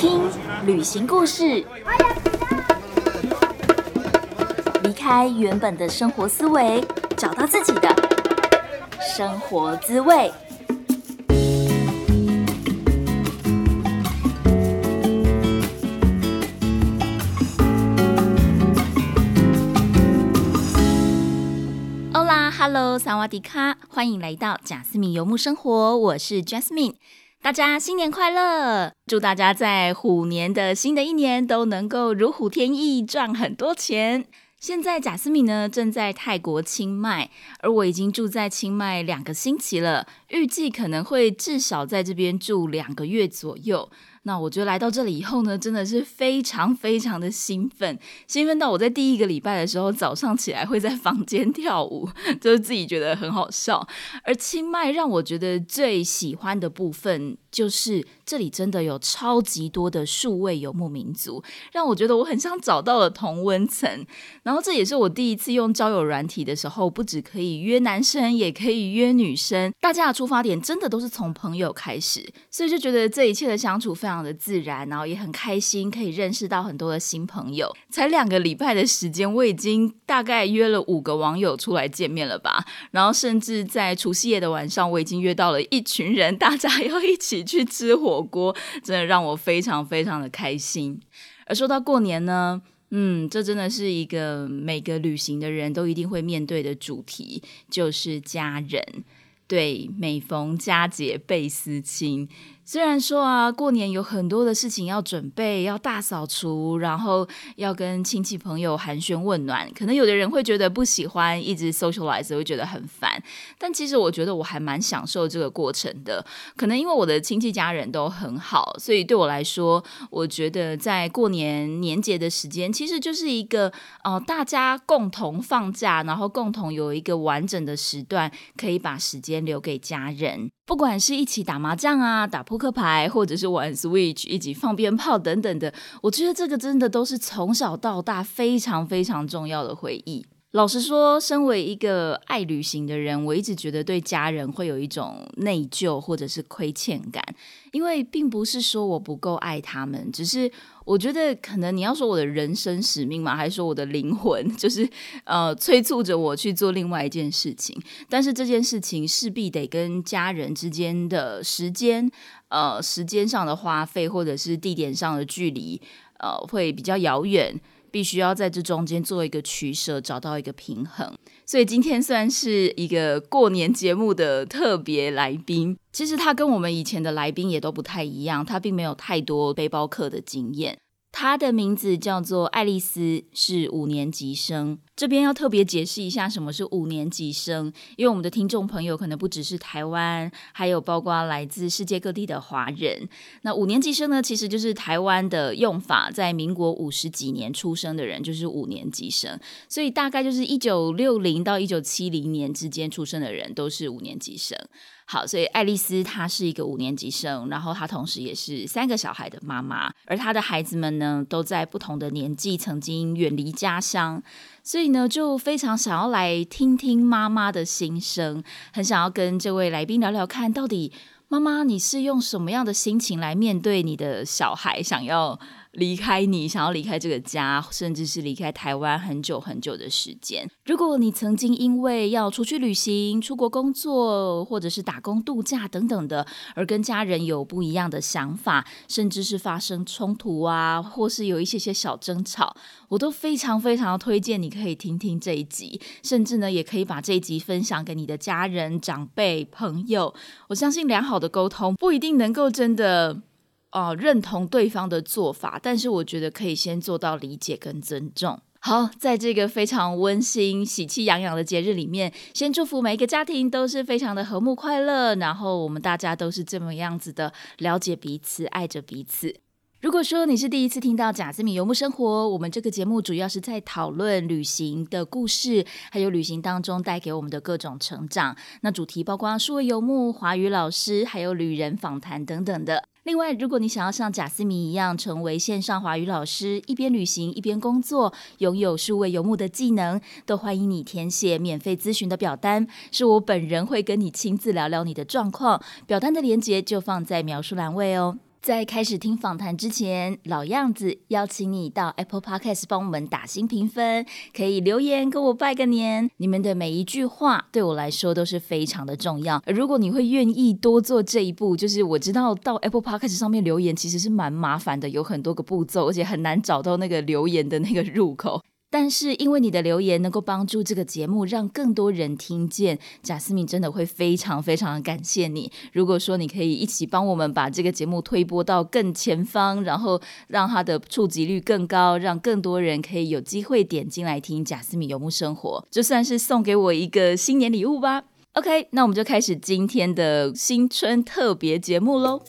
听旅行故事，离开原本的生活思维，找到自己的生活滋味。欧啦，Hello，萨瓦迪卡，欢迎来到贾斯敏游牧生活，我是 Jasmine。大家新年快乐！祝大家在虎年的新的一年都能够如虎添翼，赚很多钱。现在贾斯敏呢正在泰国清迈，而我已经住在清迈两个星期了，预计可能会至少在这边住两个月左右。那我觉得来到这里以后呢，真的是非常非常的兴奋，兴奋到我在第一个礼拜的时候早上起来会在房间跳舞，就是自己觉得很好笑。而清迈让我觉得最喜欢的部分。就是这里真的有超级多的数位游牧民族，让我觉得我很像找到了同温层。然后这也是我第一次用交友软体的时候，不只可以约男生，也可以约女生。大家的出发点真的都是从朋友开始，所以就觉得这一切的相处非常的自然，然后也很开心，可以认识到很多的新朋友。才两个礼拜的时间，我已经大概约了五个网友出来见面了吧。然后甚至在除夕夜的晚上，我已经约到了一群人，大家要一起。去吃火锅，真的让我非常非常的开心。而说到过年呢，嗯，这真的是一个每个旅行的人都一定会面对的主题，就是家人。对，每逢佳节倍思亲。虽然说啊，过年有很多的事情要准备，要大扫除，然后要跟亲戚朋友寒暄问暖，可能有的人会觉得不喜欢，一直 socialize 会觉得很烦。但其实我觉得我还蛮享受这个过程的。可能因为我的亲戚家人都很好，所以对我来说，我觉得在过年年节的时间，其实就是一个呃大家共同放假，然后共同有一个完整的时段，可以把时间留给家人。不管是一起打麻将啊、打扑克牌，或者是玩 Switch、一起放鞭炮等等的，我觉得这个真的都是从小到大非常非常重要的回忆。老实说，身为一个爱旅行的人，我一直觉得对家人会有一种内疚或者是亏欠感，因为并不是说我不够爱他们，只是我觉得可能你要说我的人生使命嘛，还是说我的灵魂，就是呃催促着我去做另外一件事情。但是这件事情势必得跟家人之间的时间，呃，时间上的花费，或者是地点上的距离，呃，会比较遥远。必须要在这中间做一个取舍，找到一个平衡。所以今天算是一个过年节目的特别来宾。其实他跟我们以前的来宾也都不太一样，他并没有太多背包客的经验。他的名字叫做爱丽丝，是五年级生。这边要特别解释一下什么是五年级生，因为我们的听众朋友可能不只是台湾，还有包括来自世界各地的华人。那五年级生呢，其实就是台湾的用法，在民国五十几年出生的人就是五年级生，所以大概就是一九六零到一九七零年之间出生的人都是五年级生。好，所以爱丽丝她是一个五年级生，然后她同时也是三个小孩的妈妈，而她的孩子们呢，都在不同的年纪曾经远离家乡，所以呢，就非常想要来听听妈妈的心声，很想要跟这位来宾聊聊看，到底妈妈你是用什么样的心情来面对你的小孩，想要。离开你，想要离开这个家，甚至是离开台湾很久很久的时间。如果你曾经因为要出去旅行、出国工作，或者是打工度假等等的，而跟家人有不一样的想法，甚至是发生冲突啊，或是有一些些小争吵，我都非常非常推荐你可以听听这一集，甚至呢，也可以把这一集分享给你的家人、长辈、朋友。我相信良好的沟通不一定能够真的。哦，认同对方的做法，但是我觉得可以先做到理解跟尊重。好，在这个非常温馨、喜气洋洋的节日里面，先祝福每一个家庭都是非常的和睦快乐，然后我们大家都是这么样子的了解彼此、爱着彼此。如果说你是第一次听到贾斯敏游牧生活，我们这个节目主要是在讨论旅行的故事，还有旅行当中带给我们的各种成长。那主题包括数位游牧、华语老师，还有旅人访谈等等的。另外，如果你想要像贾斯敏一样成为线上华语老师，一边旅行一边工作，拥有数位游牧的技能，都欢迎你填写免费咨询的表单，是我本人会跟你亲自聊聊你的状况。表单的链接就放在描述栏位哦。在开始听访谈之前，老样子，邀请你到 Apple Podcast 帮我们打新评分，可以留言跟我拜个年。你们的每一句话对我来说都是非常的重要。如果你会愿意多做这一步，就是我知道到 Apple Podcast 上面留言其实是蛮麻烦的，有很多个步骤，而且很难找到那个留言的那个入口。但是因为你的留言能够帮助这个节目让更多人听见，贾思敏真的会非常非常的感谢你。如果说你可以一起帮我们把这个节目推播到更前方，然后让它的触及率更高，让更多人可以有机会点进来听贾思敏游牧生活，就算是送给我一个新年礼物吧。OK，那我们就开始今天的新春特别节目喽。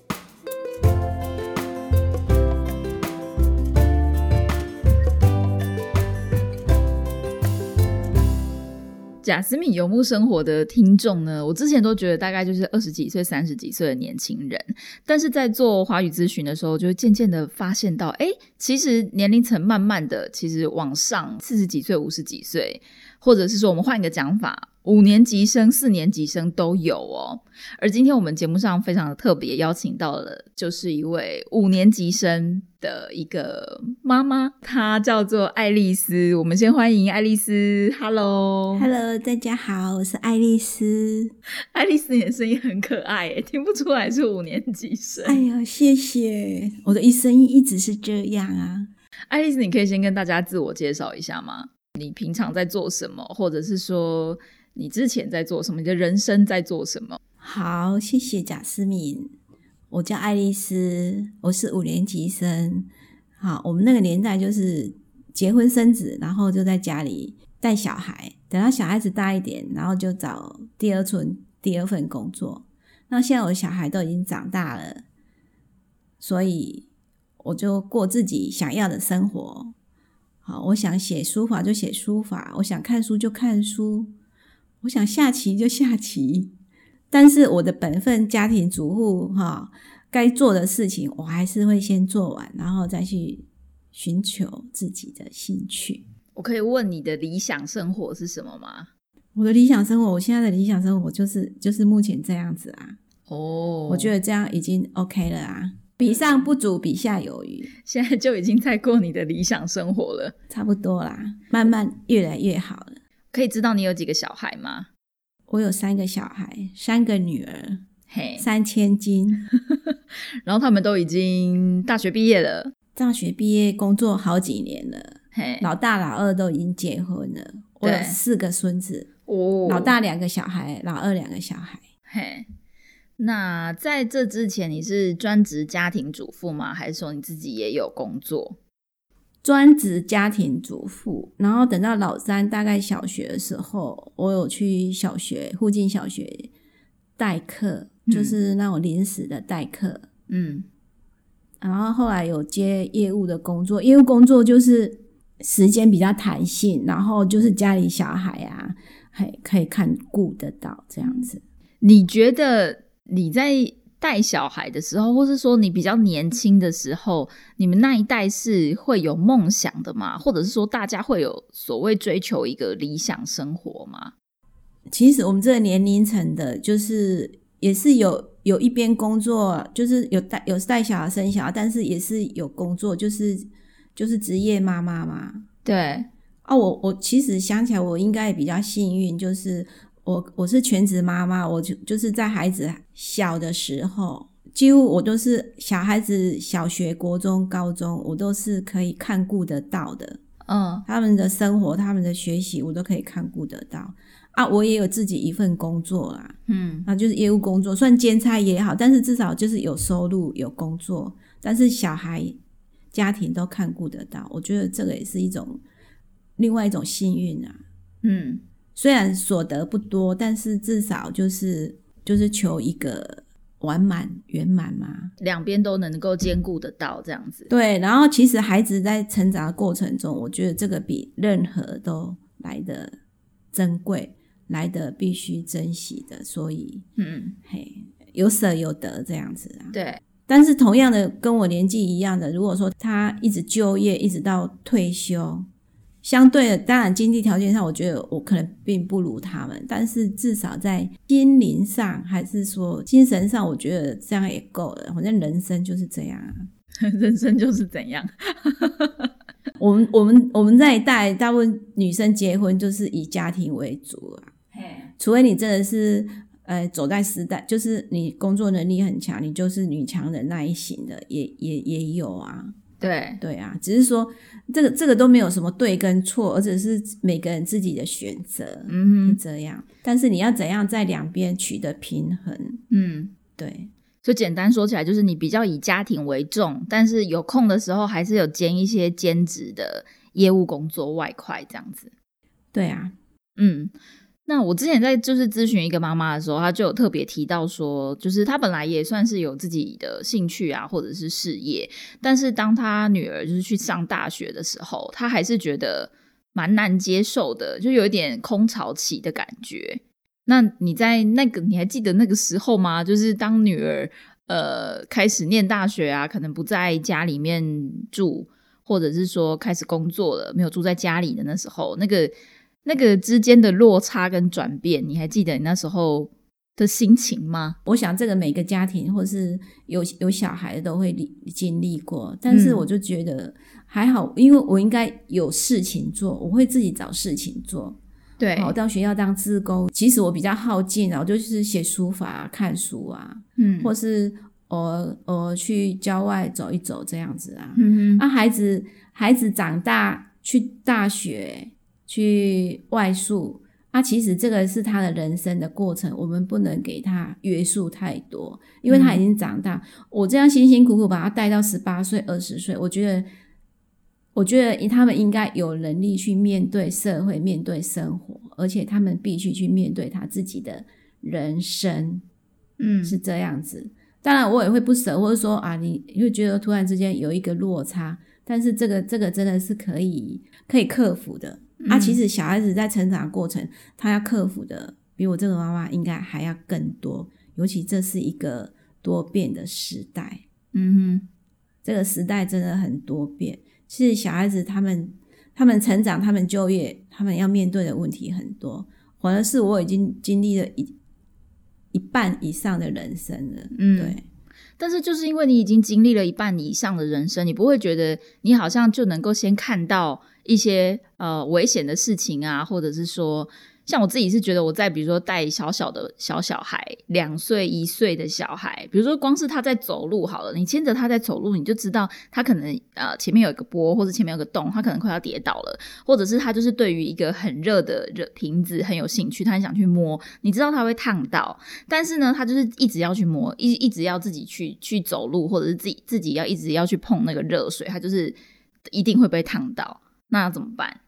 贾斯敏游牧生活的听众呢，我之前都觉得大概就是二十几岁、三十几岁的年轻人，但是在做华语咨询的时候，就渐渐的发现到，哎，其实年龄层慢慢的其实往上，四十几岁、五十几岁，或者是说我们换一个讲法。五年级生、四年级生都有哦。而今天我们节目上非常的特别，邀请到了就是一位五年级生的一个妈妈，她叫做爱丽丝。我们先欢迎爱丽丝。Hello，Hello，大家好，我是爱丽丝。爱丽丝，你的声音很可爱，听不出来是五年级生。哎呀，谢谢，我的声音一直是这样啊。爱丽丝，你可以先跟大家自我介绍一下吗？你平常在做什么，或者是说？你之前在做什么？你的人生在做什么？好，谢谢贾思敏。我叫爱丽丝，我是五年级生。好，我们那个年代就是结婚生子，然后就在家里带小孩，等到小孩子大一点，然后就找第二春第二份工作。那现在我的小孩都已经长大了，所以我就过自己想要的生活。好，我想写书法就写书法，我想看书就看书。我想下棋就下棋，但是我的本分家庭主妇哈，该做的事情我还是会先做完，然后再去寻求自己的兴趣。我可以问你的理想生活是什么吗？我的理想生活，我现在的理想生活就是就是目前这样子啊。哦，我觉得这样已经 OK 了啊，比上不足，比下有余，现在就已经在过你的理想生活了，差不多啦，慢慢越来越好了。可以知道你有几个小孩吗？我有三个小孩，三个女儿，嘿，三千金。然后他们都已经大学毕业了，大学毕业工作好几年了，嘿，老大老二都已经结婚了。我有四个孙子，哦，老大两个小孩，老二两个小孩，嘿。那在这之前，你是专职家庭主妇吗？还是说你自己也有工作？专职家庭主妇，然后等到老三大概小学的时候，我有去小学附近小学代课，就是那种临时的代课。嗯，然后后来有接业务的工作，业务工作就是时间比较弹性，然后就是家里小孩啊，还可以看顾得到这样子。你觉得你在？带小孩的时候，或是说你比较年轻的时候，你们那一代是会有梦想的吗？或者是说大家会有所谓追求一个理想生活吗？其实我们这个年龄层的，就是也是有有一边工作，就是有带有带小孩生小孩，但是也是有工作，就是就是职业妈妈嘛。对啊，我我其实想起来，我应该也比较幸运，就是。我我是全职妈妈，我就就是在孩子小的时候，几乎我都是小孩子小学、国中、高中，我都是可以看顾得到的。嗯，他们的生活、他们的学习，我都可以看顾得到。啊，我也有自己一份工作啦，嗯，那就是业务工作，算兼差也好，但是至少就是有收入、有工作，但是小孩家庭都看顾得到，我觉得这个也是一种另外一种幸运啊。嗯。虽然所得不多，但是至少就是就是求一个完满圆满嘛，两边都能够兼顾得到这样子。对，然后其实孩子在成长的过程中，我觉得这个比任何都来的珍贵，来的必须珍惜的。所以，嗯，嘿，有舍有得这样子啊。对，但是同样的，跟我年纪一样的，如果说他一直就业，一直到退休。相对的，当然经济条件上，我觉得我可能并不如他们，但是至少在心灵上，还是说精神上，我觉得这样也够了。反正人生就是这样啊，人生就是怎样。我们我们我们这一代大部分女生结婚就是以家庭为主啊，除非你真的是呃走在时代，就是你工作能力很强，你就是女强人那一型的，也也也有啊。对对啊，只是说这个这个都没有什么对跟错，而只是每个人自己的选择，嗯，这样。但是你要怎样在两边取得平衡？嗯，对。所以简单说起来，就是你比较以家庭为重，但是有空的时候还是有兼一些兼职的业务工作外快这样子。对啊，嗯。那我之前在就是咨询一个妈妈的时候，她就有特别提到说，就是她本来也算是有自己的兴趣啊，或者是事业，但是当她女儿就是去上大学的时候，她还是觉得蛮难接受的，就有一点空巢期的感觉。那你在那个你还记得那个时候吗？就是当女儿呃开始念大学啊，可能不在家里面住，或者是说开始工作了，没有住在家里的那时候，那个。那个之间的落差跟转变，你还记得你那时候的心情吗？我想这个每个家庭或是有有小孩的都会经历过，但是我就觉得还好，因为我应该有事情做，我会自己找事情做。对，我到学校当志工，其实我比较好静啊，我就是写书法、看书啊，嗯，或是我我去郊外走一走这样子啊。嗯哼，啊，孩子孩子长大去大学。去外宿，啊，其实这个是他的人生的过程，我们不能给他约束太多，因为他已经长大。我这样辛辛苦苦把他带到十八岁、二十岁，我觉得，我觉得他们应该有能力去面对社会、面对生活，而且他们必须去面对他自己的人生，嗯，是这样子。当然，我也会不舍，或者说啊，你会觉得突然之间有一个落差，但是这个这个真的是可以可以克服的。啊，其实小孩子在成长过程，他要克服的比我这个妈妈应该还要更多。尤其这是一个多变的时代，嗯哼，这个时代真的很多变。其实小孩子他们他们成长，他们就业，他们要面对的问题很多。反而是我已经经历了一一半以上的人生了，嗯，对。但是就是因为你已经经历了一半以上的人生，你不会觉得你好像就能够先看到。一些呃危险的事情啊，或者是说，像我自己是觉得我在比如说带小小的小小孩，两岁一岁的小孩，比如说光是他在走路好了，你牵着他在走路，你就知道他可能呃前面有一个波，或者前面有个洞，他可能快要跌倒了，或者是他就是对于一个很热的热瓶子很有兴趣，他很想去摸，你知道他会烫到，但是呢，他就是一直要去摸，一一直要自己去去走路，或者是自己自己要一直要去碰那个热水，他就是一定会被烫到。那怎么办？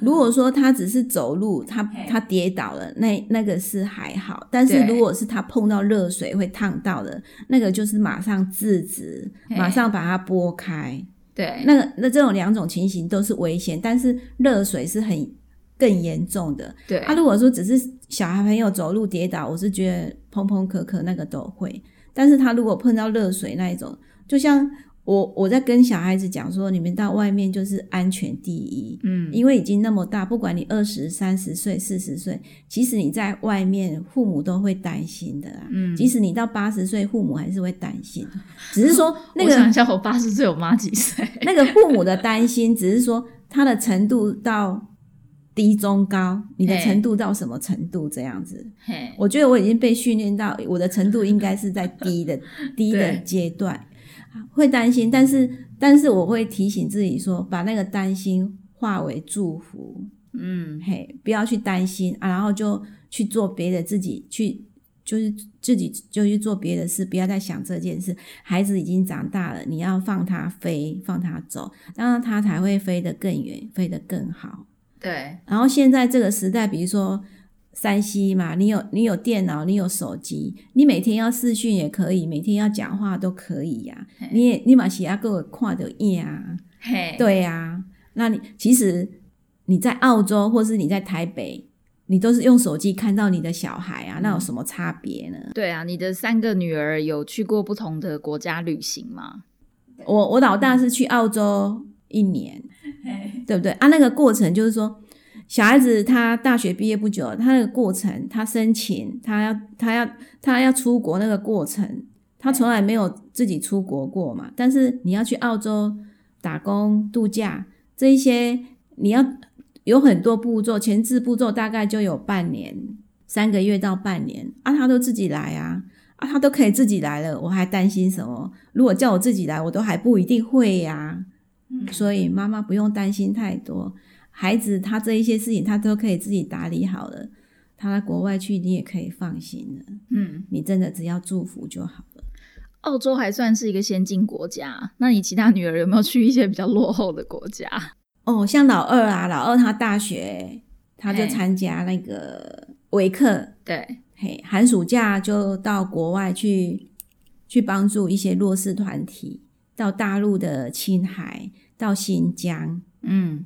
如果说他只是走路，他他跌倒了，那那个是还好。但是如果是他碰到热水会烫到的，那个就是马上制止，马上把它拨开。对，那个那这种两种情形都是危险，但是热水是很更严重的。对，他如果说只是小孩朋友走路跌倒，我是觉得碰碰磕磕那个都会，但是他如果碰到热水那一种，就像。我我在跟小孩子讲说，你们到外面就是安全第一，嗯，因为已经那么大，不管你二十三十岁、四十岁，即使你在外面，父母都会担心的啦，嗯，即使你到八十岁，父母还是会担心，只是说 那个，想一下，我八十岁，我妈几岁？那个父母的担心，只是说他的程度到低中高，你的程度到什么程度这样子？我觉得我已经被训练到我的程度应该是在低的 低的阶段。会担心，但是但是我会提醒自己说，把那个担心化为祝福，嗯，嘿，不要去担心啊，然后就去做别的，自己去就是自己就去做别的事，不要再想这件事。孩子已经长大了，你要放他飞，放他走，这样他才会飞得更远，飞得更好。对。然后现在这个时代，比如说。山西嘛，你有你有电脑，你有手机，你每天要视讯也可以，每天要讲话都可以呀。你也你马西亚给我看的呀，对呀。那你其实你在澳洲或是你在台北，你都是用手机看到你的小孩啊，那有什么差别呢？对啊，你的三个女儿有去过不同的国家旅行吗？我我老大是去澳洲一年，对不对啊？那个过程就是说，小孩子他大学毕业不久，他那个过程，他申请，他要他要他要出国那个过程，他从来没有自己出国过嘛。但是你要去澳洲打工度假，这一些你要有很多步骤，前置步骤大概就有半年、三个月到半年啊，他都自己来啊。啊，他都可以自己来了，我还担心什么？如果叫我自己来，我都还不一定会呀。所以妈妈不用担心太多，孩子他这一些事情他都可以自己打理好了。他到国外去，你也可以放心了。嗯，你真的只要祝福就好了。澳洲还算是一个先进国家，那你其他女儿有没有去一些比较落后的国家？哦，像老二啊，老二他大学他就参加那个维克，对。嘿，寒暑假就到国外去，去帮助一些弱势团体，到大陆的青海，到新疆，嗯，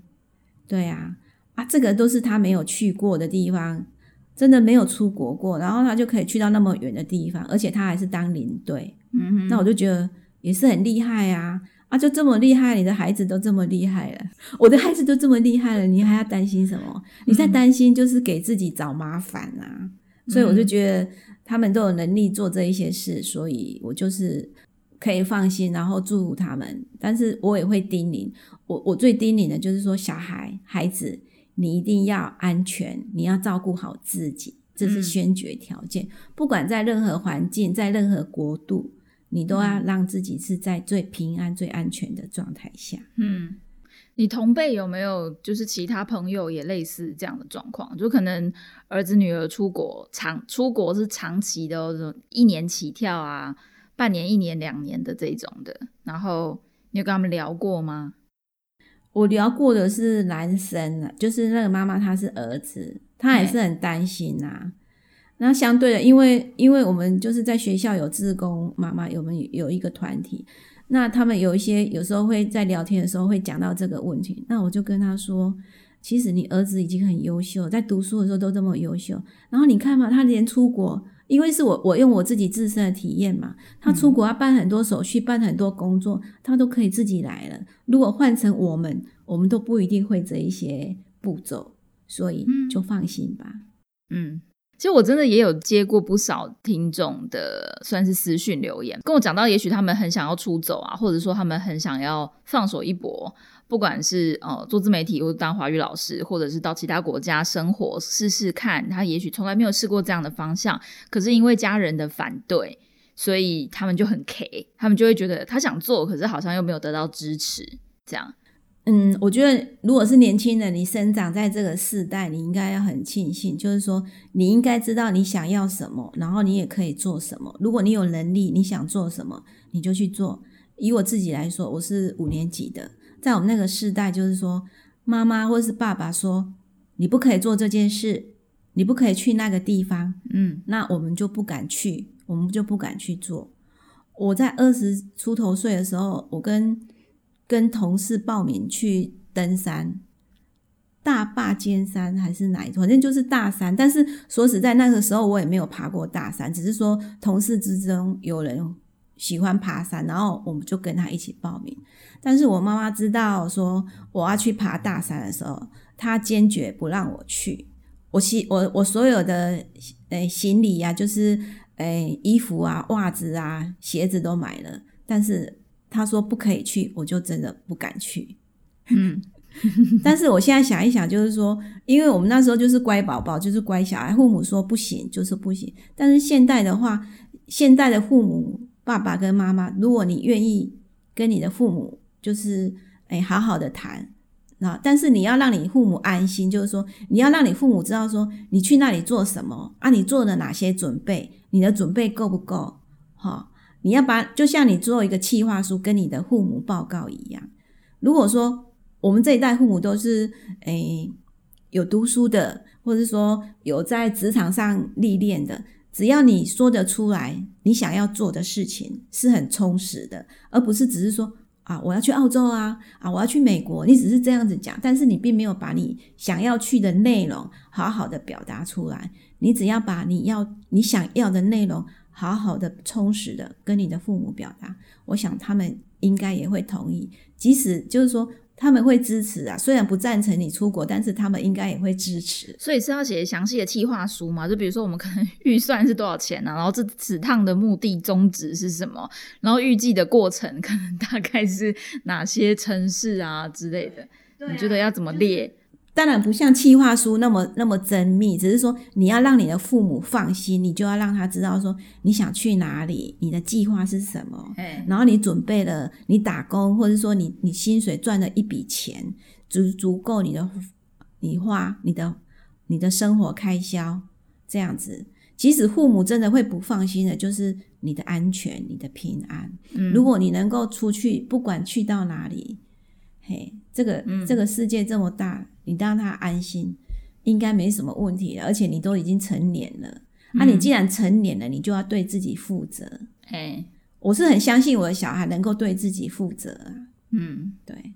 对啊，啊，这个都是他没有去过的地方，真的没有出国过，然后他就可以去到那么远的地方，而且他还是当领队，嗯，那我就觉得也是很厉害啊，啊，就这么厉害，你的孩子都这么厉害了，我的孩子都这么厉害了，你还要担心什么？你在担心就是给自己找麻烦啊。所以我就觉得他们都有能力做这一些事，所以我就是可以放心，然后祝福他们。但是我也会叮咛，我我最叮咛的就是说，小孩孩子，你一定要安全，你要照顾好自己，这是先决条件。不管在任何环境，在任何国度，你都要让自己是在最平安、最安全的状态下。嗯。你同辈有没有就是其他朋友也类似这样的状况？就可能儿子女儿出国长出国是长期的，一年起跳啊，半年、一年、两年的这种的。然后你有跟他们聊过吗？我聊过的是男生啊，就是那个妈妈她是儿子，她也是很担心呐。那相对的，因为因为我们就是在学校有志工妈妈，有们有一个团体。那他们有一些有时候会在聊天的时候会讲到这个问题，那我就跟他说，其实你儿子已经很优秀，在读书的时候都这么优秀。然后你看嘛，他连出国，因为是我我用我自己自身的体验嘛，他出国要办很多手续，办很多工作，他都可以自己来了。如果换成我们，我们都不一定会这一些步骤，所以就放心吧。嗯。其实我真的也有接过不少听众的，算是私讯留言，跟我讲到，也许他们很想要出走啊，或者说他们很想要放手一搏，不管是呃做自媒体，或者当华语老师，或者是到其他国家生活试试看。他也许从来没有试过这样的方向，可是因为家人的反对，所以他们就很 K，他们就会觉得他想做，可是好像又没有得到支持，这样。嗯，我觉得如果是年轻人，你生长在这个世代，你应该要很庆幸，就是说你应该知道你想要什么，然后你也可以做什么。如果你有能力，你想做什么，你就去做。以我自己来说，我是五年级的，在我们那个世代，就是说妈妈或是爸爸说你不可以做这件事，你不可以去那个地方，嗯，那我们就不敢去，我们就不敢去做。我在二十出头岁的时候，我跟跟同事报名去登山，大坝尖山还是哪一反正就是大山。但是说实在，那个时候我也没有爬过大山，只是说同事之中有人喜欢爬山，然后我们就跟他一起报名。但是我妈妈知道说我要去爬大山的时候，她坚决不让我去。我行我我所有的诶行李呀，就是诶衣服啊、袜子啊、鞋子都买了，但是。她说不可以去，我就真的不敢去。嗯，但是我现在想一想，就是说，因为我们那时候就是乖宝宝，就是乖小孩，父母说不行就是不行。但是现代的话，现代的父母，爸爸跟妈妈，如果你愿意跟你的父母，就是哎好好的谈，那但是你要让你父母安心，就是说你要让你父母知道说你去那里做什么啊，你做了哪些准备，你的准备够不够？哈。你要把，就像你做一个企划书跟你的父母报告一样。如果说我们这一代父母都是诶有读书的，或者说有在职场上历练的，只要你说得出来，你想要做的事情是很充实的，而不是只是说啊我要去澳洲啊啊我要去美国，你只是这样子讲，但是你并没有把你想要去的内容好好的表达出来。你只要把你要你想要的内容。好好的、充实的跟你的父母表达，我想他们应该也会同意。即使就是说他们会支持啊，虽然不赞成你出国，但是他们应该也会支持。所以是要写详细的计划书嘛？就比如说我们可能 预算是多少钱啊，然后这此趟的目的宗旨是什么，然后预计的过程可能大概是哪些城市啊之类的。你觉得要怎么列？当然不像计划书那么那么缜密，只是说你要让你的父母放心，你就要让他知道说你想去哪里，你的计划是什么，然后你准备了你打工，或者说你你薪水赚了一笔钱，足足够你的你花你的你的生活开销这样子。即使父母真的会不放心的，就是你的安全、你的平安。嗯如果你能够出去，不管去到哪里，嘿，这个这个世界这么大。你让他安心，应该没什么问题而且你都已经成年了，啊，你既然成年了，你就要对自己负责。哎，我是很相信我的小孩能够对自己负责啊。嗯，对。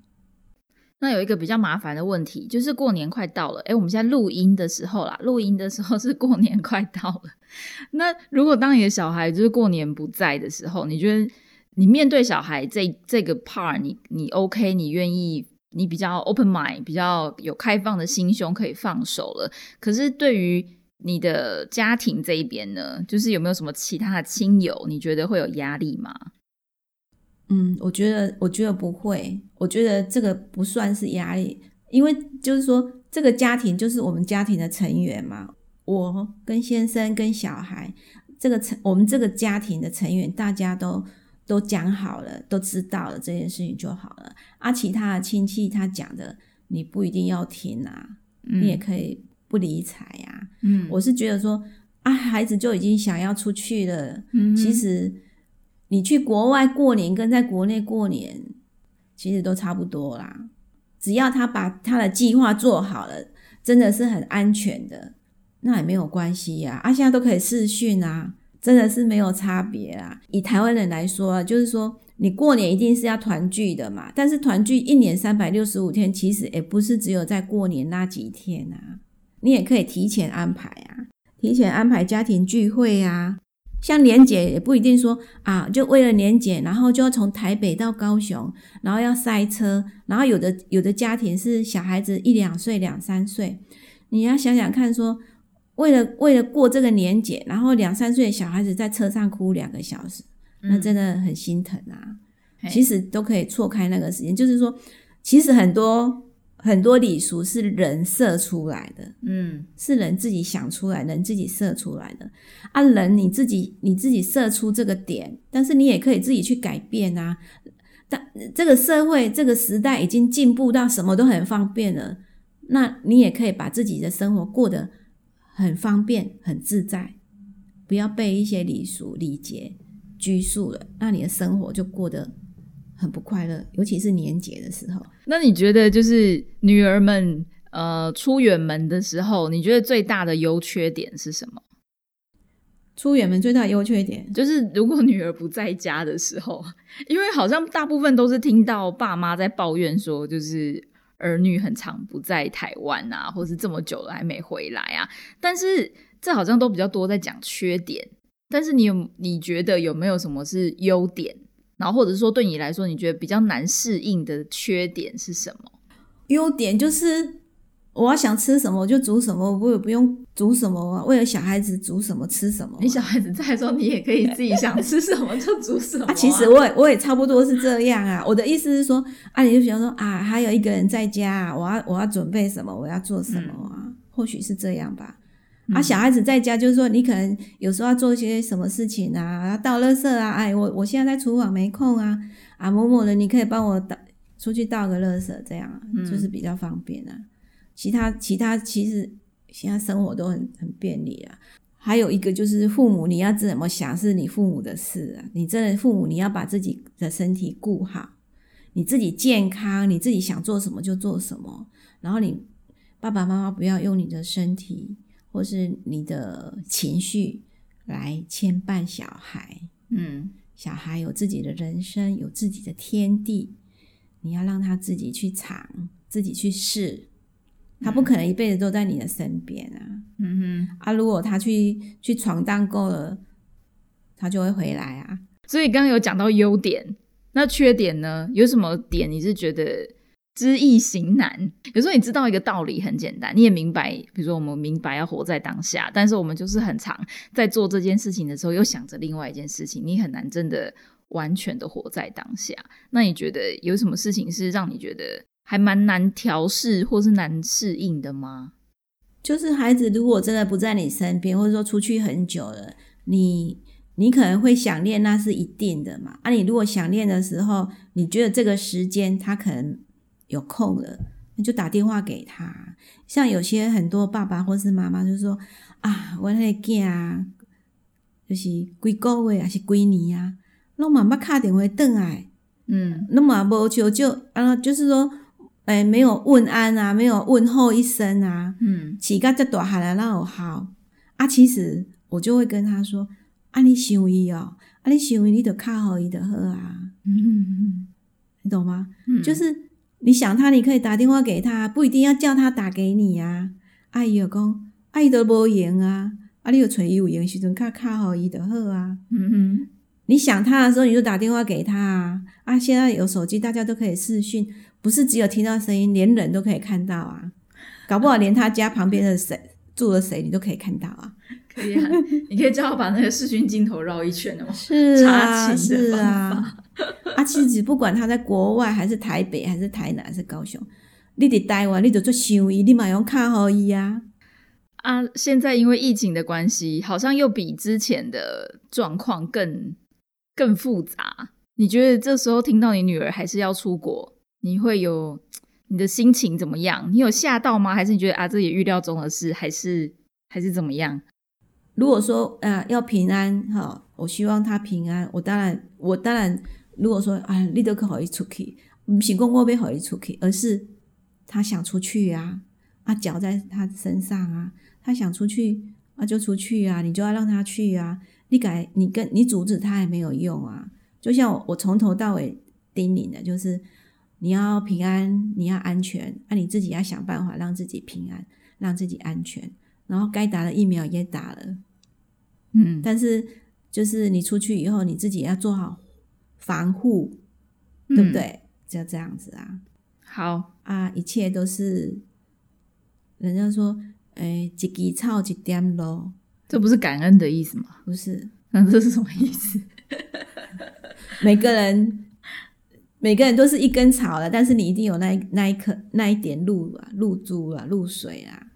那有一个比较麻烦的问题，就是过年快到了。哎，我们现在录音的时候啦，录音的时候是过年快到了。那如果当你的小孩就是过年不在的时候，你觉得你面对小孩这这个 part，你你 OK，你愿意？你比较 open mind，比较有开放的心胸，可以放手了。可是对于你的家庭这一边呢，就是有没有什么其他的亲友，你觉得会有压力吗？嗯，我觉得，我觉得不会。我觉得这个不算是压力，因为就是说，这个家庭就是我们家庭的成员嘛。我跟先生跟小孩，这个成我们这个家庭的成员，大家都。都讲好了，都知道了这件事情就好了。啊，其他的亲戚他讲的，你不一定要听啊，你也可以不理睬呀。嗯，我是觉得说，啊，孩子就已经想要出去了。嗯，其实你去国外过年跟在国内过年，其实都差不多啦。只要他把他的计划做好了，真的是很安全的，那也没有关系呀。啊，现在都可以视讯啊。真的是没有差别啊。以台湾人来说，就是说你过年一定是要团聚的嘛。但是团聚一年三百六十五天，其实也不是只有在过年那几天啊。你也可以提前安排啊，提前安排家庭聚会啊。像年节也不一定说啊，就为了年节，然后就要从台北到高雄，然后要塞车，然后有的有的家庭是小孩子一两岁、两三岁，你要想想看说。为了为了过这个年节，然后两三岁的小孩子在车上哭两个小时，那真的很心疼啊。其实都可以错开那个时间，就是说，其实很多很多礼俗是人设出来的，嗯，是人自己想出来，人自己设出来的。啊，人你自己你自己设出这个点，但是你也可以自己去改变啊。但这个社会这个时代已经进步到什么都很方便了，那你也可以把自己的生活过得。很方便，很自在，不要被一些礼俗礼节拘束了，那你的生活就过得很不快乐，尤其是年节的时候。那你觉得，就是女儿们呃出远门的时候，你觉得最大的优缺点是什么？出远门最大的优缺点就是，如果女儿不在家的时候，因为好像大部分都是听到爸妈在抱怨说，就是。儿女很长不在台湾啊，或是这么久了还没回来啊，但是这好像都比较多在讲缺点。但是你有你觉得有没有什么是优点？然后或者是说对你来说，你觉得比较难适应的缺点是什么？优点就是。我要想吃什么我就煮什么，我也不用煮什么。为了小孩子煮什么吃什么。你小孩子在的时候，你也可以自己想吃什么就煮什么。啊，其实我也我也差不多是这样啊。我的意思是说，啊，你就想说啊，还有一个人在家，我要我要准备什么，我要做什么啊？或许是这样吧。啊，小孩子在家就是说，你可能有时候要做一些什么事情啊，倒垃圾啊，哎，我我现在在厨房没空啊，啊，某某人你可以帮我倒出去倒个垃圾，这样就是比较方便啊。其他其他其实现在生活都很很便利啊。还有一个就是父母，你要怎么想是你父母的事啊。你真的父母，你要把自己的身体顾好，你自己健康，你自己想做什么就做什么。然后你爸爸妈妈不要用你的身体或是你的情绪来牵绊小孩。嗯，小孩有自己的人生，有自己的天地，你要让他自己去尝，自己去试。他不可能一辈子都在你的身边啊！嗯哼，啊，如果他去去闯荡够了，他就会回来啊。所以刚刚有讲到优点，那缺点呢？有什么点你是觉得知易行难。有时候你知道一个道理很简单，你也明白，比如说我们明白要活在当下，但是我们就是很常在做这件事情的时候，又想着另外一件事情，你很难真的完全的活在当下。那你觉得有什么事情是让你觉得还蛮难调试或是难适应的吗？就是孩子如果真的不在你身边，或者说出去很久了，你。你可能会想念，那是一定的嘛。啊，你如果想念的时候，你觉得这个时间他可能有空了，你就打电话给他。像有些很多爸爸或是妈妈就说啊，我那个囝啊，就是几个月还是几年啊，拢嘛捌打电话转来，嗯，拢嘛无求救啊，就是说，诶，没有问安啊，没有问候一声啊，嗯，起个这大汉了，那有好啊。其实我就会跟他说。啊，你想伊哦，啊，你想伊，你就卡好伊就好啊。嗯，你懂吗？嗯，就是你想他，你可以打电话给他，不一定要叫他打给你啊。阿姨又讲，阿姨都无闲啊，啊，你有找伊有闲时阵，卡卡好伊就好啊。嗯哼，你想他的时候，你就打电话给他啊。啊，现在有手机，大家都可以视讯，不是只有听到声音，连人都可以看到啊。搞不好连他家旁边的谁住了谁，你都可以看到啊。你可以叫我把那个视讯镜头绕一圈哦。是啊，是啊。啊，其实不管他在国外，还是台北，还是台南，还是高雄，你得台湾，你就做想伊，你马用看好伊啊。啊，现在因为疫情的关系，好像又比之前的状况更更复杂。你觉得这时候听到你女儿还是要出国，你会有你的心情怎么样？你有吓到吗？还是你觉得啊，这也预料中的事，还是还是怎么样？如果说啊要平安哈，我希望他平安。我当然，我当然，如果说啊，你都可以出去，不是公公被可以出去，而是他想出去啊，啊脚在他身上啊，他想出去啊就出去啊，你就要让他去啊。你改你跟你阻止他也没有用啊。就像我我从头到尾叮咛的，就是你要平安，你要安全，那你自己要想办法让自己平安，让自己安全，然后该打的疫苗也打了。嗯，但是就是你出去以后，你自己要做好防护，对不对？就这样子啊。好啊，一切都是人家说，哎，一枝草一点咯，这不是感恩的意思吗？不是，那这是什么意思？每个人每个人都是一根草了，但是你一定有那那一颗那一点露啊，露珠啊，露水啊。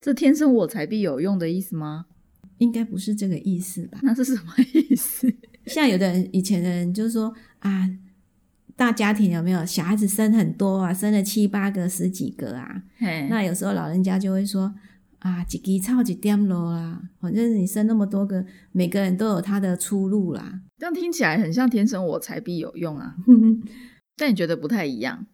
这天生我材必有用的意思吗？应该不是这个意思吧？那是什么意思？像有的人以前的人就是说啊，大家庭有没有小孩子生很多啊，生了七八个、十几个啊？那有时候老人家就会说啊，几几超级点咯啦，反正你生那么多个，每个人都有他的出路啦。这样听起来很像天生我材必有用啊，但你觉得不太一样？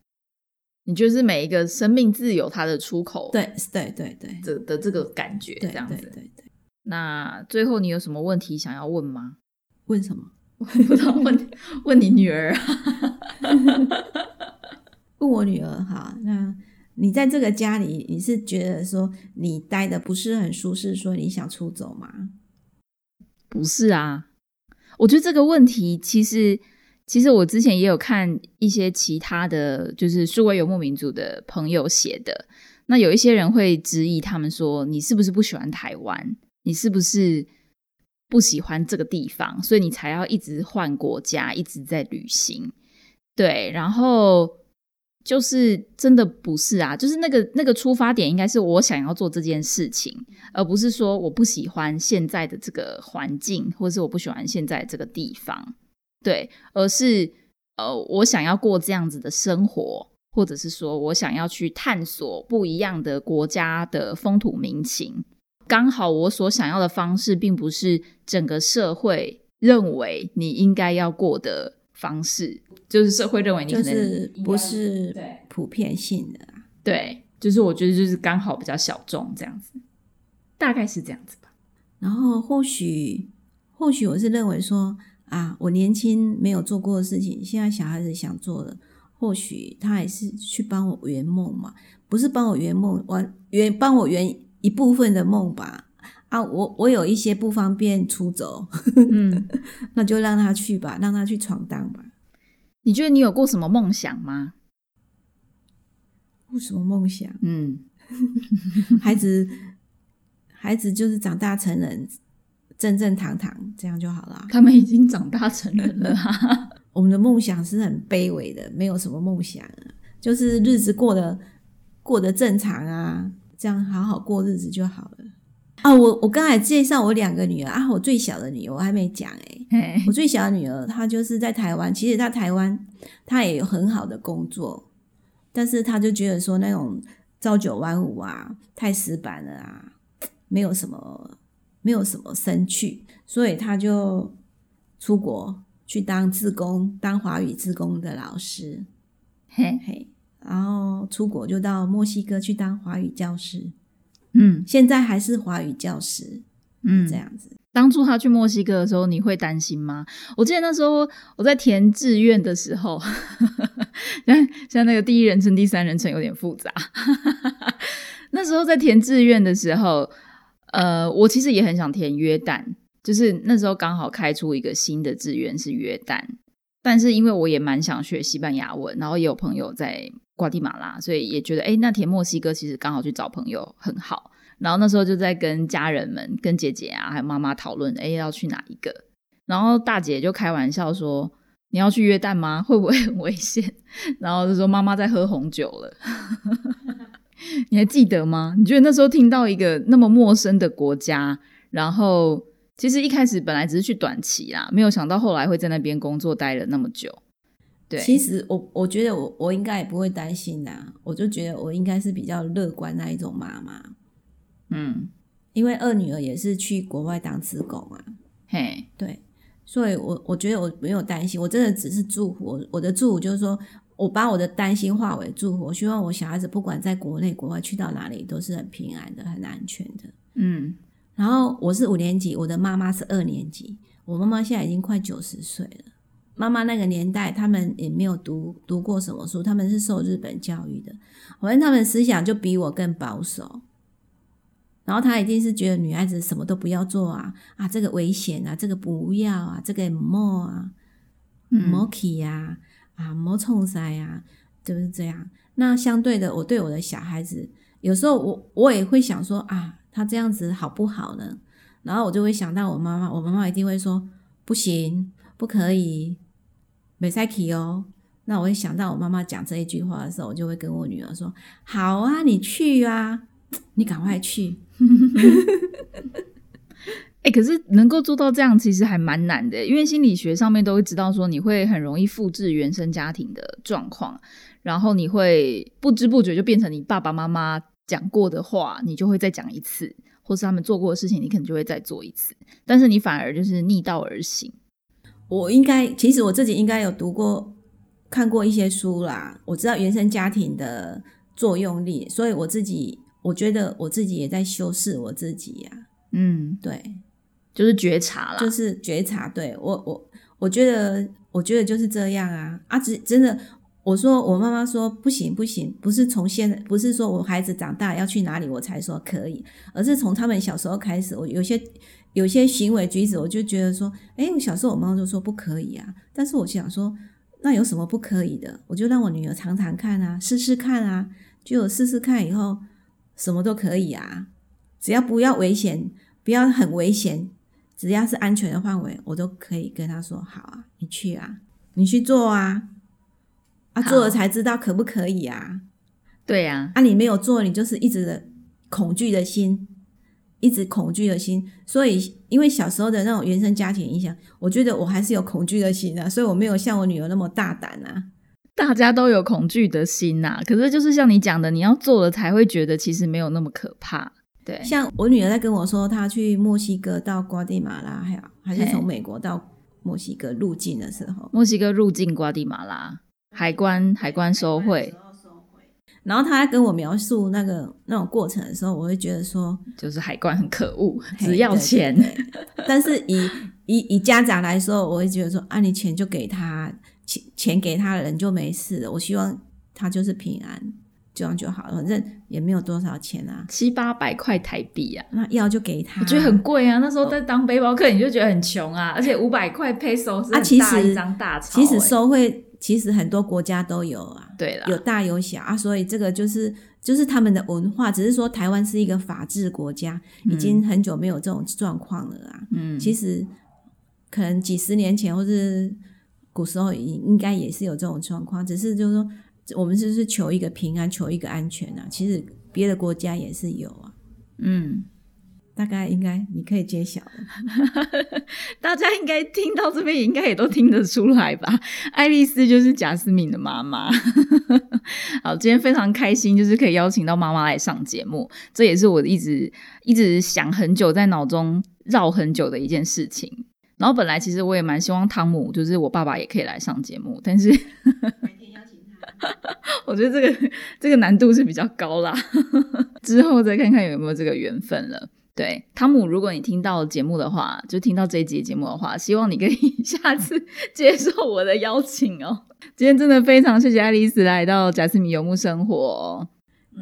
你就是每一个生命自有它的出口，对对对对，的的这个感觉，这样子，对对对。那最后你有什么问题想要问吗？问什么？不知道问问你女儿，啊 问我女儿哈。那你在这个家里，你是觉得说你待的不是很舒适，说你想出走吗？不是啊，我觉得这个问题其实，其实我之前也有看一些其他的就是数位游牧民族的朋友写的，那有一些人会质疑他们说，你是不是不喜欢台湾？你是不是不喜欢这个地方，所以你才要一直换国家，一直在旅行？对，然后就是真的不是啊，就是那个那个出发点应该是我想要做这件事情，而不是说我不喜欢现在的这个环境，或者是我不喜欢现在这个地方。对，而是呃，我想要过这样子的生活，或者是说我想要去探索不一样的国家的风土民情。刚好我所想要的方式，并不是整个社会认为你应该要过的方式，就是社会认为你可能不是普遍性的。对，就是我觉得就是刚好比较小众这样子，大概是这样子吧。然后或许或许我是认为说啊，我年轻没有做过的事情，现在小孩子想做的，或许他也是去帮我圆梦嘛，不是帮我圆梦，完圆帮我圆。一部分的梦吧，啊，我我有一些不方便出走，嗯，那就让他去吧，让他去闯荡吧。你觉得你有过什么梦想吗？有什么梦想？嗯，孩子，孩子就是长大成人，正正堂堂这样就好了。他们已经长大成人了、啊。我们的梦想是很卑微的，没有什么梦想、啊，就是日子过得过得正常啊，这样好好过日子就好了。啊，我我刚才介绍我两个女儿啊，我最小的女儿我还没讲诶、嘿。我最小的女儿她就是在台湾，其实在台湾她也有很好的工作，但是她就觉得说那种朝九晚五啊，太死板了啊，没有什么没有什么生趣，所以她就出国去当志工，当华语志工的老师，嘿，嘿，然后出国就到墨西哥去当华语教师，嗯现在还是华语教师嗯，这样子。当初他去墨西哥的时候，你会担心吗？我记得那时候我在填志愿的时候，像像那个第一人称、第三人称有点复杂。那时候在填志愿的时候，呃，我其实也很想填约旦，就是那时候刚好开出一个新的志愿是约旦，但是因为我也蛮想学西班牙文，然后也有朋友在瓜地马拉，所以也觉得，哎，那填墨西哥其实刚好去找朋友很好。然后那时候就在跟家人们、跟姐姐啊，还有妈妈讨论，哎，要去哪一个？然后大姐就开玩笑说：“你要去约旦吗？会不会很危险？”然后就说：“妈妈在喝红酒了。”你还记得吗？你觉得那时候听到一个那么陌生的国家，然后其实一开始本来只是去短期啦，没有想到后来会在那边工作待了那么久。对，其实我我觉得我我应该也不会担心啦，我就觉得我应该是比较乐观那一种妈妈，嗯，因为二女儿也是去国外当职工啊，嘿，对，所以我我觉得我没有担心，我真的只是祝福我我的祝福就是说我把我的担心化为祝福，我希望我小孩子不管在国内国外去到哪里都是很平安的、很安全的。嗯然后我是五年级，我的妈妈是二年级，我妈妈现在已经快九十岁了。妈妈那个年代，他们也没有读读过什么书，他们是受日本教育的，反正他们思想就比我更保守。然后他一定是觉得女孩子什么都不要做啊啊，这个危险啊，这个不要啊，这个莫啊，莫嗯去呀啊，莫冲塞呀，就是这样。那相对的，我对我的小孩子，有时候我我也会想说啊，他这样子好不好呢？然后我就会想到我妈妈，我妈妈一定会说不行，不可以，没赛去哦。那我会想到我妈妈讲这一句话的时候，我就会跟我女儿说：“好啊，你去啊，你赶快去。哎、可是能够做到这样，其实还蛮难的，因为心理学上面都会知道说，你会很容易复制原生家庭的状况，然后你会不知不觉就变成你爸爸妈妈讲过的话，你就会再讲一次，或是他们做过的事情，你可能就会再做一次，但是你反而就是逆道而行。我应该，其实我自己应该有读过、看过一些书啦，我知道原生家庭的作用力，所以我自己，我觉得我自己也在修饰我自己呀、嗯，对，就是觉察啦，就是觉察。对我，我我觉得，我觉得就是这样啊啊！只真的，我说我妈妈说不行不行，不是从现在，不是说我孩子长大要去哪里我才说可以，而是从他们小时候开始，我有些有些行为举止，我就觉得说，诶，我小时候我妈妈就说不可以啊，但是我想说，那有什么不可以的？我就让我女儿尝尝看啊，试试看啊，就试试看以后，什么都可以啊，只要不要危险，不要很危险，只要是安全的范围，我都可以跟她说好啊，你去啊，你去做啊，啊，做了才知道可不可以啊。对呀、啊，你没有做，你就是一直的恐惧的心，一直恐惧的心。所以，因为小时候的那种原生家庭影响，我觉得我还是有恐惧的心啊，所以我没有像我女儿那么大胆啊。大家都有恐惧的心呐、可是就是像你讲的，你要做了才会觉得其实没有那么可怕。对，像我女儿在跟我说，她去墨西哥到瓜地马拉，还有还是从美国到墨西哥入境的时候，墨西哥入境瓜地马拉，海关海关收汇，然后他在跟我描述那个那种过程的时候，我会觉得说，就是海关很可恶，只要对钱。对对但是以以以家长来说，我会觉得说，啊，你钱就给他，钱钱给他的人就没事了。我希望他就是平安，这样就好了，反正也没有多少钱啊，七八百块台币啊，那要就给他。我觉得很贵啊。那时候在当背包客，你就觉得很穷啊，而且五百块 peso 是啊，很其实大一张大钞、其实欸收贿，其实很多国家都有啊。对了，有大有小啊，所以这个就是就是他们的文化，只是说台湾是一个法治国家，已经很久没有这种状况了啊。嗯，其实可能几十年前或是古时候，应应该也是有这种状况，只是就是说我们就是求一个平安，求一个安全啊。其实别的国家也是有啊。嗯，大概应该你可以揭晓了。大家应该听到这边，应该也都听得出来吧？爱丽丝就是贾斯敏的妈妈。好，今天非常开心，就是可以邀请到妈妈来上节目，这也是我一直一直想很久，在脑中绕很久的一件事情。然后本来其实我也蛮希望汤姆，就是我爸爸也可以来上节目，但是每天邀请他，我觉得这个这个难度是比较高啦，之后再看看有没有这个缘分了。对，汤姆，如果你听到节目的话，就听到这一集节目的话，希望你可以下次接受我的邀请哦。今天真的非常谢谢爱丽丝来到贾斯敏游牧生活，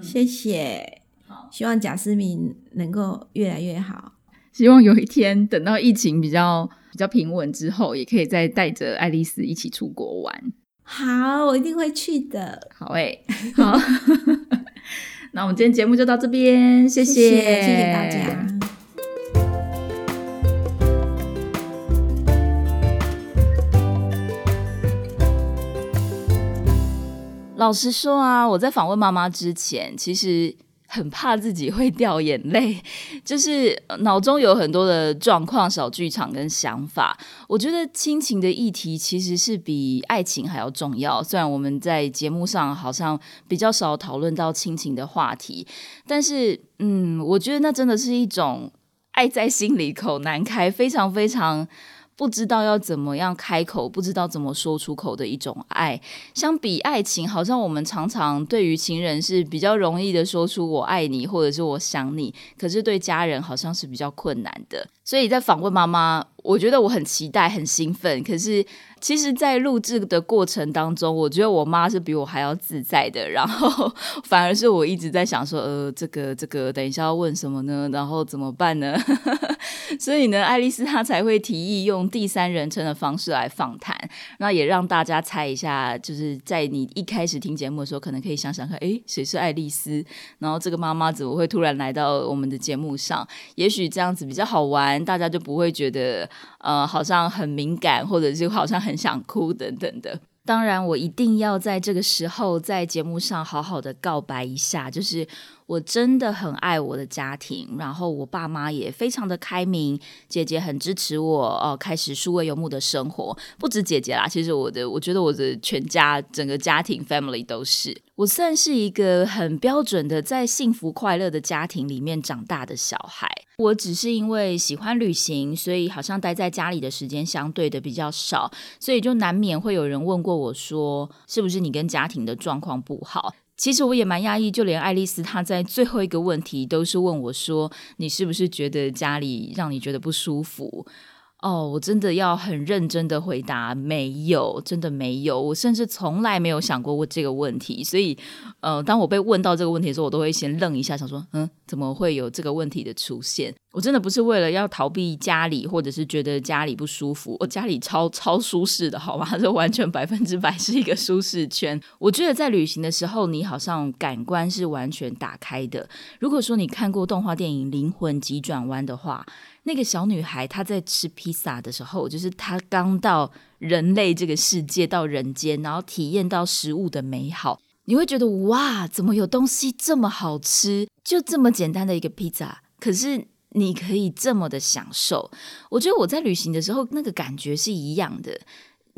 谢谢。希望贾斯敏能够越来越好。希望有一天等到疫情比较比较平稳之后，也可以再带着爱丽丝一起出国玩。好，我一定会去的。好诶、好，那我们今天节目就到这边，谢谢谢谢谢大家。老实说啊，我在访问妈妈之前，其实很怕自己会掉眼泪，就是脑中有很多的状况、小剧场跟想法。我觉得亲情的议题其实是比爱情还要重要。虽然我们在节目上好像比较少讨论到亲情的话题，但是嗯，我觉得那真的是一种爱在心里口难开，非常非常。不知道要怎么样开口，不知道怎么说出口的一种爱。相比爱情，好像我们常常对于情人是比较容易的说出“我爱你”或者是“我想你”，可是对家人好像是比较困难的。所以在访问妈妈，我觉得我很期待、很兴奋。可是其实，在录制的过程当中，我觉得我妈是比我还要自在的。然后反而是我一直在想说，呃，这个 这个，等一下要问什么呢？然后怎么办呢？所以呢，爱丽丝她才会提议用第三人称的方式来访谈，那也让大家猜一下，就是在你一开始听节目的时候，可能可以想想看，诶，谁是爱丽丝？然后这个妈妈怎么会突然来到我们的节目上？也许这样子比较好玩，大家就不会觉得呃好像很敏感，或者是好像很想哭等等的。当然，我一定要在这个时候在节目上好好的告白一下，就是我真的很爱我的家庭，然后我爸妈也非常的开明，姐姐很支持我哦、开始数位游牧的生活。不止姐姐啦，其实我的我觉得我的全家整个家庭 family 都是，我算是一个很标准的在幸福快乐的家庭里面长大的小孩。我只是因为喜欢旅行，所以好像待在家里的时间相对的比较少，所以就难免会有人问过我说，是不是你跟家庭的状况不好？其实我也蛮压抑，就连爱丽丝她在最后一个问题都是问我说：“你是不是觉得家里让你觉得不舒服？”哦，我真的要很认真的回答，没有，真的没有。我甚至从来没有想过问这个问题，所以，呃，当我被问到这个问题的时候，我都会先愣一下，想说，嗯，怎么会有这个问题的出现？我真的不是为了要逃避家里，或者是觉得家里不舒服，我家里超超舒适的，好吗？这完全百分之百是一个舒适圈。我觉得在旅行的时候，你好像感官是完全打开的。如果说你看过动画电影《灵魂急转弯》的话，那个小女孩她在吃披萨的时候，就是她刚到人类这个世界，到人间，然后体验到食物的美好，你会觉得哇，怎么有东西这么好吃？就这么简单的一个披萨，可是你可以这么的享受。我觉得我在旅行的时候，那个感觉是一样的。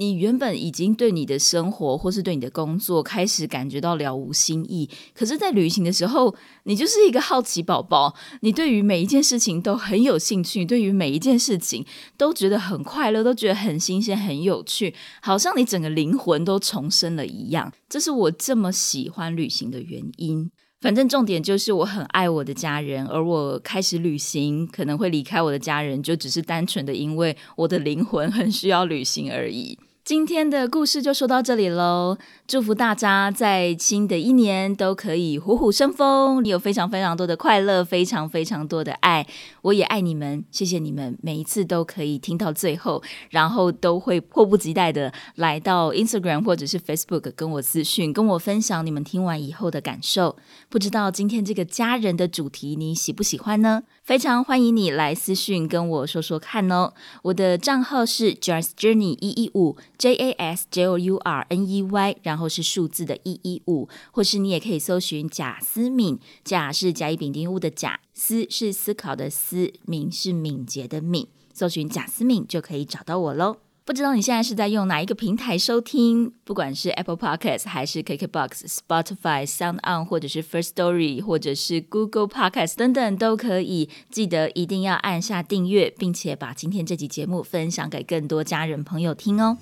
你原本已经对你的生活或是对你的工作开始感觉到了无新意，可是，在旅行的时候，你就是一个好奇宝宝，你对于每一件事情都很有兴趣，对于每一件事情都觉得很快乐，都觉得很新鲜、很有趣，好像你整个灵魂都重生了一样。这是我这么喜欢旅行的原因。反正重点就是我很爱我的家人，而我开始旅行可能会离开我的家人，就只是单纯的因为我的灵魂很需要旅行而已。今天的故事就说到这里喽。祝福大家在新的一年都可以虎虎生风，有非常非常多的快乐，非常非常多的爱。我也爱你们，谢谢你们每一次都可以听到最后，然后都会迫不及待的来到 Instagram 或者是 Facebook 跟我私讯，跟我分享你们听完以后的感受。不知道今天这个家人的主题你喜不喜欢呢？非常欢迎你来私讯跟我说说看哦。我的账号是 Jas Journey 一一五 J A S J O U R N E Y，然后是数字的一一五，或是你也可以搜寻贾思敏，贾是甲乙丙丁戊的贾，思是思考的思，敏是敏捷的敏，搜寻贾思敏就可以找到我喽。不知道你现在是在用哪一个平台收听？不管是 Apple Podcast 还是 KKBox、Spotify、Sound On，或者是 First Story，或者是 Google Podcast 等等，都可以。记得一定要按下订阅，并且把今天这集节目分享给更多家人朋友听哦。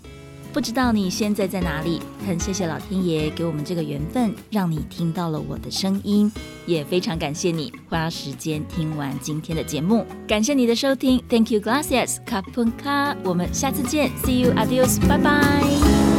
不知道你现在在哪里？很谢谢老天爷给我们这个缘分，让你听到了我的声音，也非常感谢你花时间听完今天的节目。感谢你的收听，Thank you, gracias, kapun ka。我们下次见，See you, adios，拜拜。